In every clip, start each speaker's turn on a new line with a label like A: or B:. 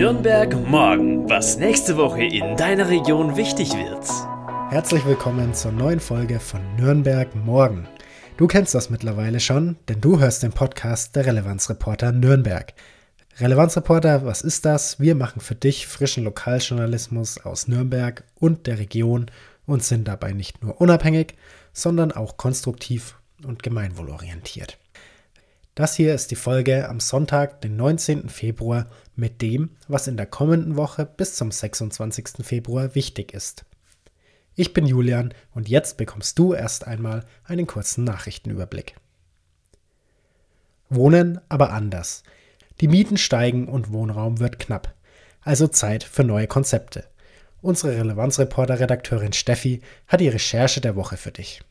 A: Nürnberg morgen, was nächste Woche in deiner Region wichtig wird.
B: Herzlich willkommen zur neuen Folge von Nürnberg morgen. Du kennst das mittlerweile schon, denn du hörst den Podcast der Relevanzreporter Nürnberg. Relevanzreporter, was ist das? Wir machen für dich frischen Lokaljournalismus aus Nürnberg und der Region und sind dabei nicht nur unabhängig, sondern auch konstruktiv und gemeinwohlorientiert. Das hier ist die Folge am Sonntag, den 19. Februar, mit dem, was in der kommenden Woche bis zum 26. Februar wichtig ist. Ich bin Julian und jetzt bekommst du erst einmal einen kurzen Nachrichtenüberblick. Wohnen aber anders. Die Mieten steigen und Wohnraum wird knapp. Also Zeit für neue Konzepte. Unsere Relevanzreporter-Redakteurin Steffi hat die Recherche der Woche für dich.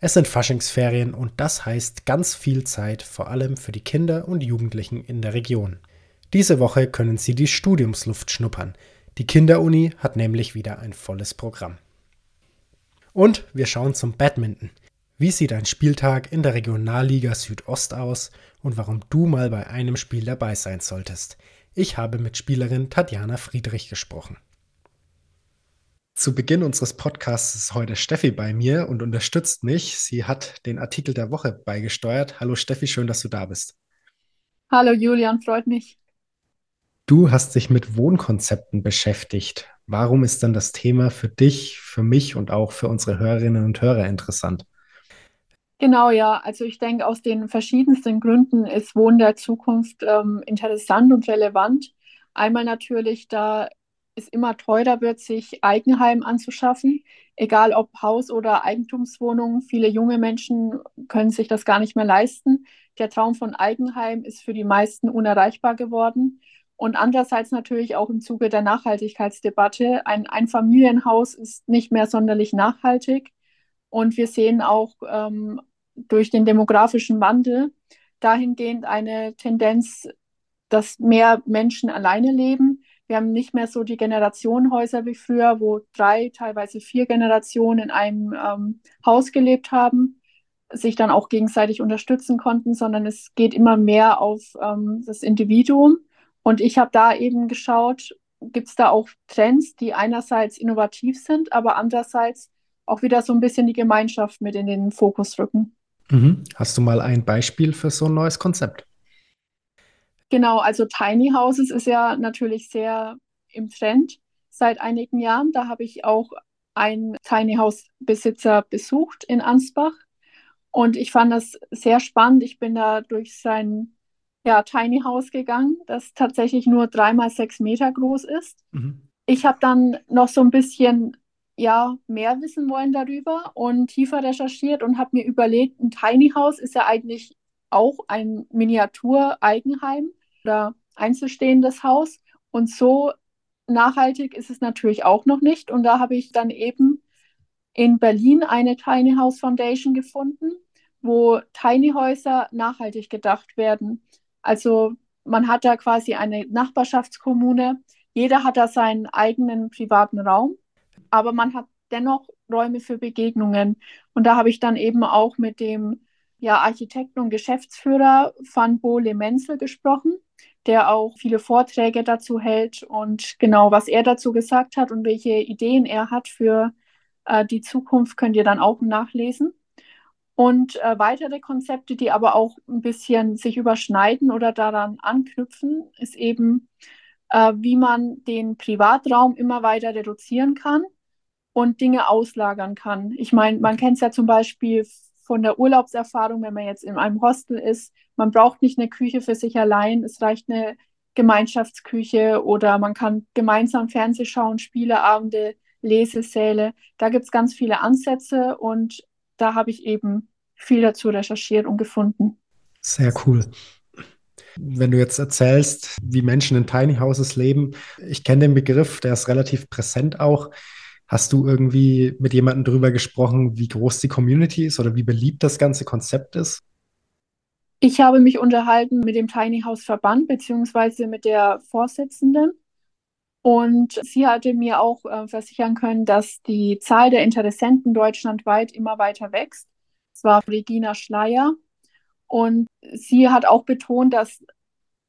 B: Es sind Faschingsferien und das heißt ganz viel Zeit, vor allem für die Kinder und Jugendlichen in der Region. Diese Woche können sie die Studiumsluft schnuppern. Die Kinderuni hat nämlich wieder ein volles Programm. Und wir schauen zum Badminton. Wie sieht ein Spieltag in der Regionalliga Südost aus und warum du mal bei einem Spiel dabei sein solltest? Ich habe mit Spielerin Tatjana Friedrich gesprochen. Zu Beginn unseres Podcasts ist heute Steffi bei mir und unterstützt mich. Sie hat den Artikel der Woche beigesteuert. Hallo Steffi, schön, dass du da bist.
C: Hallo Julian, freut mich.
B: Du hast dich mit Wohnkonzepten beschäftigt. Warum ist dann das Thema für dich, für mich und auch für unsere Hörerinnen und Hörer interessant?
C: Genau, ja. Also ich denke, aus den verschiedensten Gründen ist Wohnen der Zukunft ähm, interessant und relevant. Einmal natürlich, da es immer teurer wird, sich Eigenheim anzuschaffen, egal ob Haus oder Eigentumswohnung. Viele junge Menschen können sich das gar nicht mehr leisten. Der Traum von Eigenheim ist für die meisten unerreichbar geworden. Und andererseits natürlich auch im Zuge der Nachhaltigkeitsdebatte. Ein Einfamilienhaus ist nicht mehr sonderlich nachhaltig. Und wir sehen auch ähm, durch den demografischen Wandel dahingehend eine Tendenz, dass mehr Menschen alleine leben wir haben nicht mehr so die Generationenhäuser wie früher, wo drei, teilweise vier Generationen in einem ähm, Haus gelebt haben, sich dann auch gegenseitig unterstützen konnten, sondern es geht immer mehr auf ähm, das Individuum. Und ich habe da eben geschaut, gibt es da auch Trends, die einerseits innovativ sind, aber andererseits auch wieder so ein bisschen die Gemeinschaft mit in den Fokus rücken.
B: Mhm. Hast du mal ein Beispiel für so ein neues Konzept?
C: Genau, also Tiny Houses ist ja natürlich sehr im Trend seit einigen Jahren. Da habe ich auch einen Tiny House Besitzer besucht in Ansbach und ich fand das sehr spannend. Ich bin da durch sein ja, Tiny House gegangen, das tatsächlich nur dreimal sechs Meter groß ist. Mhm. Ich habe dann noch so ein bisschen ja, mehr wissen wollen darüber und tiefer recherchiert und habe mir überlegt, ein Tiny House ist ja eigentlich auch ein Miniatur-Eigenheim oder einzelstehendes Haus. Und so nachhaltig ist es natürlich auch noch nicht. Und da habe ich dann eben in Berlin eine Tiny House Foundation gefunden, wo Tiny Häuser nachhaltig gedacht werden. Also man hat da quasi eine Nachbarschaftskommune. Jeder hat da seinen eigenen privaten Raum, aber man hat dennoch Räume für Begegnungen. Und da habe ich dann eben auch mit dem ja, Architekten und Geschäftsführer Van Bole Menzel gesprochen der auch viele Vorträge dazu hält und genau, was er dazu gesagt hat und welche Ideen er hat für äh, die Zukunft, könnt ihr dann auch nachlesen. Und äh, weitere Konzepte, die aber auch ein bisschen sich überschneiden oder daran anknüpfen, ist eben, äh, wie man den Privatraum immer weiter reduzieren kann und Dinge auslagern kann. Ich meine, man kennt es ja zum Beispiel von der Urlaubserfahrung, wenn man jetzt in einem Hostel ist, man braucht nicht eine Küche für sich allein, es reicht eine Gemeinschaftsküche oder man kann gemeinsam Fernseh schauen, Spieleabende, Lesesäle. Da gibt es ganz viele Ansätze und da habe ich eben viel dazu recherchiert und gefunden.
B: Sehr cool. Wenn du jetzt erzählst, wie Menschen in Tiny Houses leben, ich kenne den Begriff, der ist relativ präsent auch. Hast du irgendwie mit jemandem darüber gesprochen, wie groß die Community ist oder wie beliebt das ganze Konzept ist?
C: Ich habe mich unterhalten mit dem Tiny House Verband beziehungsweise mit der Vorsitzenden. Und sie hatte mir auch äh, versichern können, dass die Zahl der Interessenten deutschlandweit immer weiter wächst. Es war Regina Schleier. Und sie hat auch betont, dass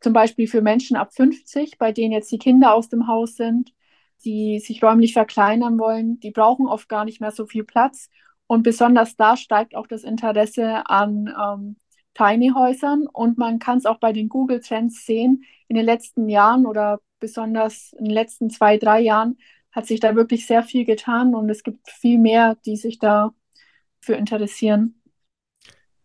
C: zum Beispiel für Menschen ab 50, bei denen jetzt die Kinder aus dem Haus sind, die sich räumlich verkleinern wollen, die brauchen oft gar nicht mehr so viel Platz. Und besonders da steigt auch das Interesse an ähm, Tiny Häusern. Und man kann es auch bei den Google Trends sehen. In den letzten Jahren oder besonders in den letzten zwei, drei Jahren hat sich da wirklich sehr viel getan und es gibt viel mehr, die sich dafür interessieren.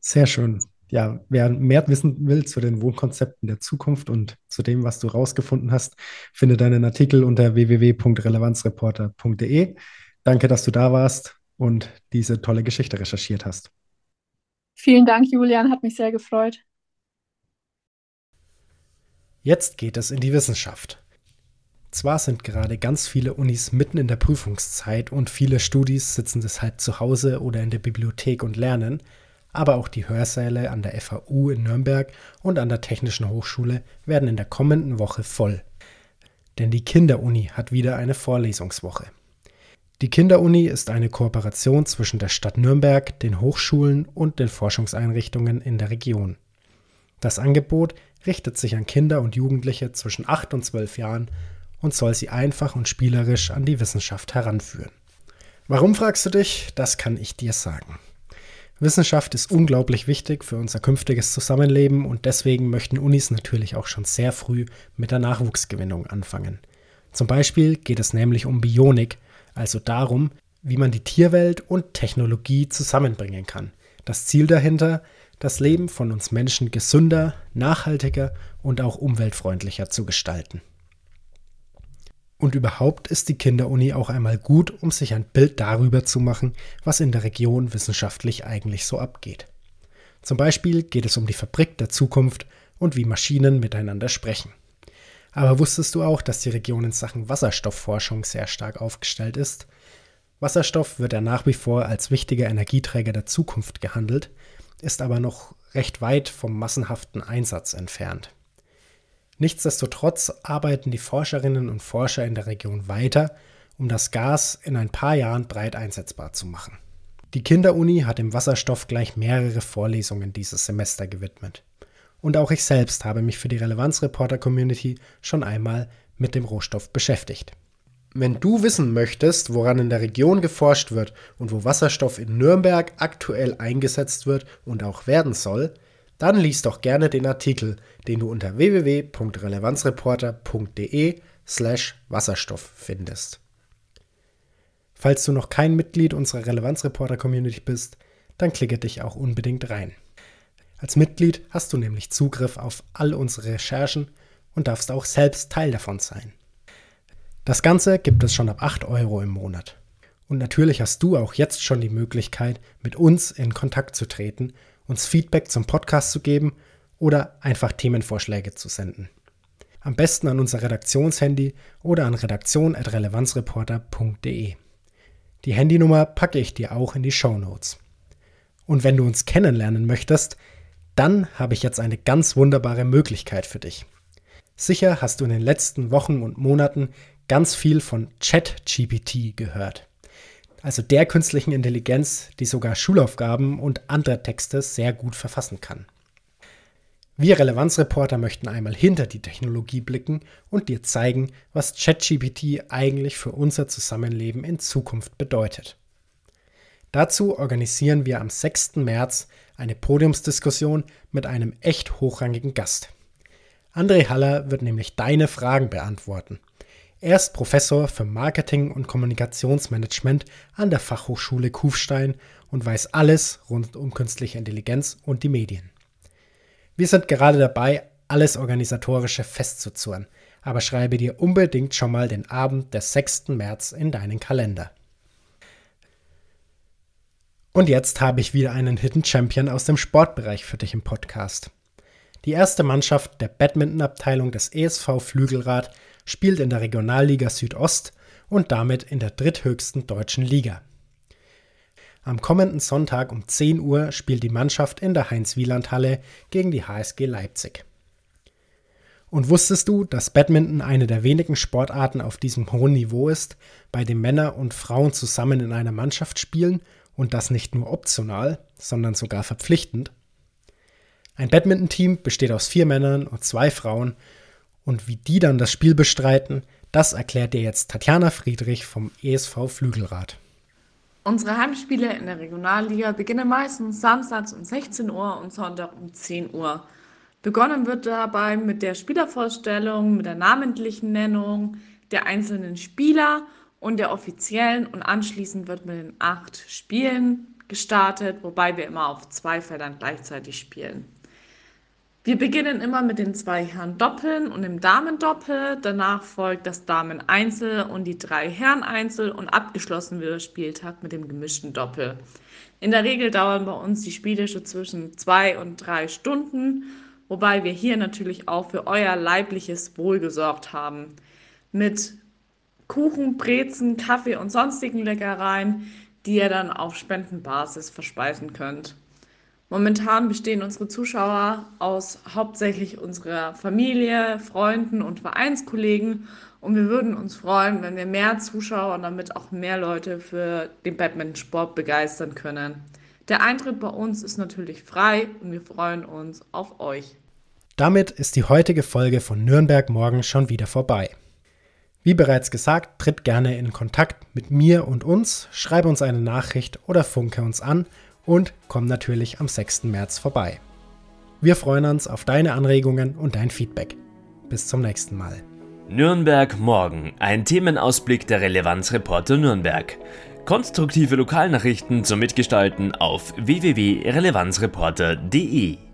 B: Sehr schön. Ja, wer mehr wissen will zu den Wohnkonzepten der Zukunft und zu dem, was du rausgefunden hast, findet deinen Artikel unter www.relevanzreporter.de. Danke, dass du da warst und diese tolle Geschichte recherchiert hast.
C: Vielen Dank, Julian, hat mich sehr gefreut.
B: Jetzt geht es in die Wissenschaft. Zwar sind gerade ganz viele Unis mitten in der Prüfungszeit und viele Studis sitzen deshalb zu Hause oder in der Bibliothek und lernen, aber auch die Hörsäle an der FAU in Nürnberg und an der Technischen Hochschule werden in der kommenden Woche voll. Denn die Kinderuni hat wieder eine Vorlesungswoche. Die Kinderuni ist eine Kooperation zwischen der Stadt Nürnberg, den Hochschulen und den Forschungseinrichtungen in der Region. Das Angebot richtet sich an Kinder und Jugendliche zwischen 8 und 12 Jahren und soll sie einfach und spielerisch an die Wissenschaft heranführen. Warum fragst du dich? Das kann ich dir sagen. Wissenschaft ist unglaublich wichtig für unser künftiges Zusammenleben und deswegen möchten Unis natürlich auch schon sehr früh mit der Nachwuchsgewinnung anfangen. Zum Beispiel geht es nämlich um Bionik, also darum, wie man die Tierwelt und Technologie zusammenbringen kann. Das Ziel dahinter, das Leben von uns Menschen gesünder, nachhaltiger und auch umweltfreundlicher zu gestalten. Und überhaupt ist die Kinderuni auch einmal gut, um sich ein Bild darüber zu machen, was in der Region wissenschaftlich eigentlich so abgeht. Zum Beispiel geht es um die Fabrik der Zukunft und wie Maschinen miteinander sprechen. Aber wusstest du auch, dass die Region in Sachen Wasserstoffforschung sehr stark aufgestellt ist? Wasserstoff wird ja nach wie vor als wichtiger Energieträger der Zukunft gehandelt, ist aber noch recht weit vom massenhaften Einsatz entfernt. Nichtsdestotrotz arbeiten die Forscherinnen und Forscher in der Region weiter, um das Gas in ein paar Jahren breit einsetzbar zu machen. Die Kinderuni hat dem Wasserstoff gleich mehrere Vorlesungen dieses Semester gewidmet. Und auch ich selbst habe mich für die Relevanzreporter-Community schon einmal mit dem Rohstoff beschäftigt. Wenn du wissen möchtest, woran in der Region geforscht wird und wo Wasserstoff in Nürnberg aktuell eingesetzt wird und auch werden soll, dann lies doch gerne den Artikel, den du unter www.relevanzreporter.de slash Wasserstoff findest. Falls du noch kein Mitglied unserer Relevanzreporter-Community bist, dann klicke dich auch unbedingt rein. Als Mitglied hast du nämlich Zugriff auf all unsere Recherchen und darfst auch selbst Teil davon sein. Das Ganze gibt es schon ab 8 Euro im Monat. Und natürlich hast du auch jetzt schon die Möglichkeit, mit uns in Kontakt zu treten uns Feedback zum Podcast zu geben oder einfach Themenvorschläge zu senden. Am besten an unser Redaktionshandy oder an redaktion.relevanzreporter.de. Die Handynummer packe ich dir auch in die Show Notes. Und wenn du uns kennenlernen möchtest, dann habe ich jetzt eine ganz wunderbare Möglichkeit für dich. Sicher hast du in den letzten Wochen und Monaten ganz viel von ChatGPT gehört also der künstlichen Intelligenz, die sogar Schulaufgaben und andere Texte sehr gut verfassen kann. Wir Relevanzreporter möchten einmal hinter die Technologie blicken und dir zeigen, was ChatGPT eigentlich für unser Zusammenleben in Zukunft bedeutet. Dazu organisieren wir am 6. März eine Podiumsdiskussion mit einem echt hochrangigen Gast. André Haller wird nämlich deine Fragen beantworten. Er ist Professor für Marketing und Kommunikationsmanagement an der Fachhochschule Kufstein und weiß alles rund um künstliche Intelligenz und die Medien. Wir sind gerade dabei, alles Organisatorische festzuzurren, aber schreibe dir unbedingt schon mal den Abend des 6. März in deinen Kalender. Und jetzt habe ich wieder einen Hidden Champion aus dem Sportbereich für dich im Podcast. Die erste Mannschaft der Badmintonabteilung des ESV Flügelrad spielt in der Regionalliga Südost und damit in der dritthöchsten deutschen Liga. Am kommenden Sonntag um 10 Uhr spielt die Mannschaft in der Heinz-Wieland-Halle gegen die HSG Leipzig. Und wusstest du, dass Badminton eine der wenigen Sportarten auf diesem hohen Niveau ist, bei dem Männer und Frauen zusammen in einer Mannschaft spielen und das nicht nur optional, sondern sogar verpflichtend? Ein Badminton-Team besteht aus vier Männern und zwei Frauen und wie die dann das Spiel bestreiten, das erklärt dir jetzt Tatjana Friedrich vom ESV Flügelrad.
D: Unsere Heimspiele in der Regionalliga beginnen meistens samstags um 16 Uhr und Sonntag um 10 Uhr. Begonnen wird dabei mit der Spielervorstellung, mit der namentlichen Nennung der einzelnen Spieler und der offiziellen und anschließend wird mit den acht Spielen gestartet, wobei wir immer auf zwei Feldern gleichzeitig spielen. Wir beginnen immer mit den zwei Herren Doppeln und dem Damendoppel. Danach folgt das Damen-Einzel und die drei Herren-Einzel und abgeschlossen wird der Spieltag mit dem gemischten Doppel. In der Regel dauern bei uns die Spiele schon zwischen zwei und drei Stunden, wobei wir hier natürlich auch für euer leibliches Wohl gesorgt haben. Mit Kuchen, Brezen, Kaffee und sonstigen Leckereien, die ihr dann auf Spendenbasis verspeisen könnt. Momentan bestehen unsere Zuschauer aus hauptsächlich unserer Familie, Freunden und Vereinskollegen und wir würden uns freuen, wenn wir mehr Zuschauer und damit auch mehr Leute für den Badmintonsport begeistern können. Der Eintritt bei uns ist natürlich frei und wir freuen uns auf euch.
B: Damit ist die heutige Folge von Nürnberg morgen schon wieder vorbei. Wie bereits gesagt, tritt gerne in Kontakt mit mir und uns, schreibe uns eine Nachricht oder funke uns an und komm natürlich am 6. März vorbei. Wir freuen uns auf deine Anregungen und dein Feedback. Bis zum nächsten Mal.
A: Nürnberg morgen, ein Themenausblick der Relevanzreporter Nürnberg. Konstruktive Lokalnachrichten zum Mitgestalten auf www.relevanzreporter.de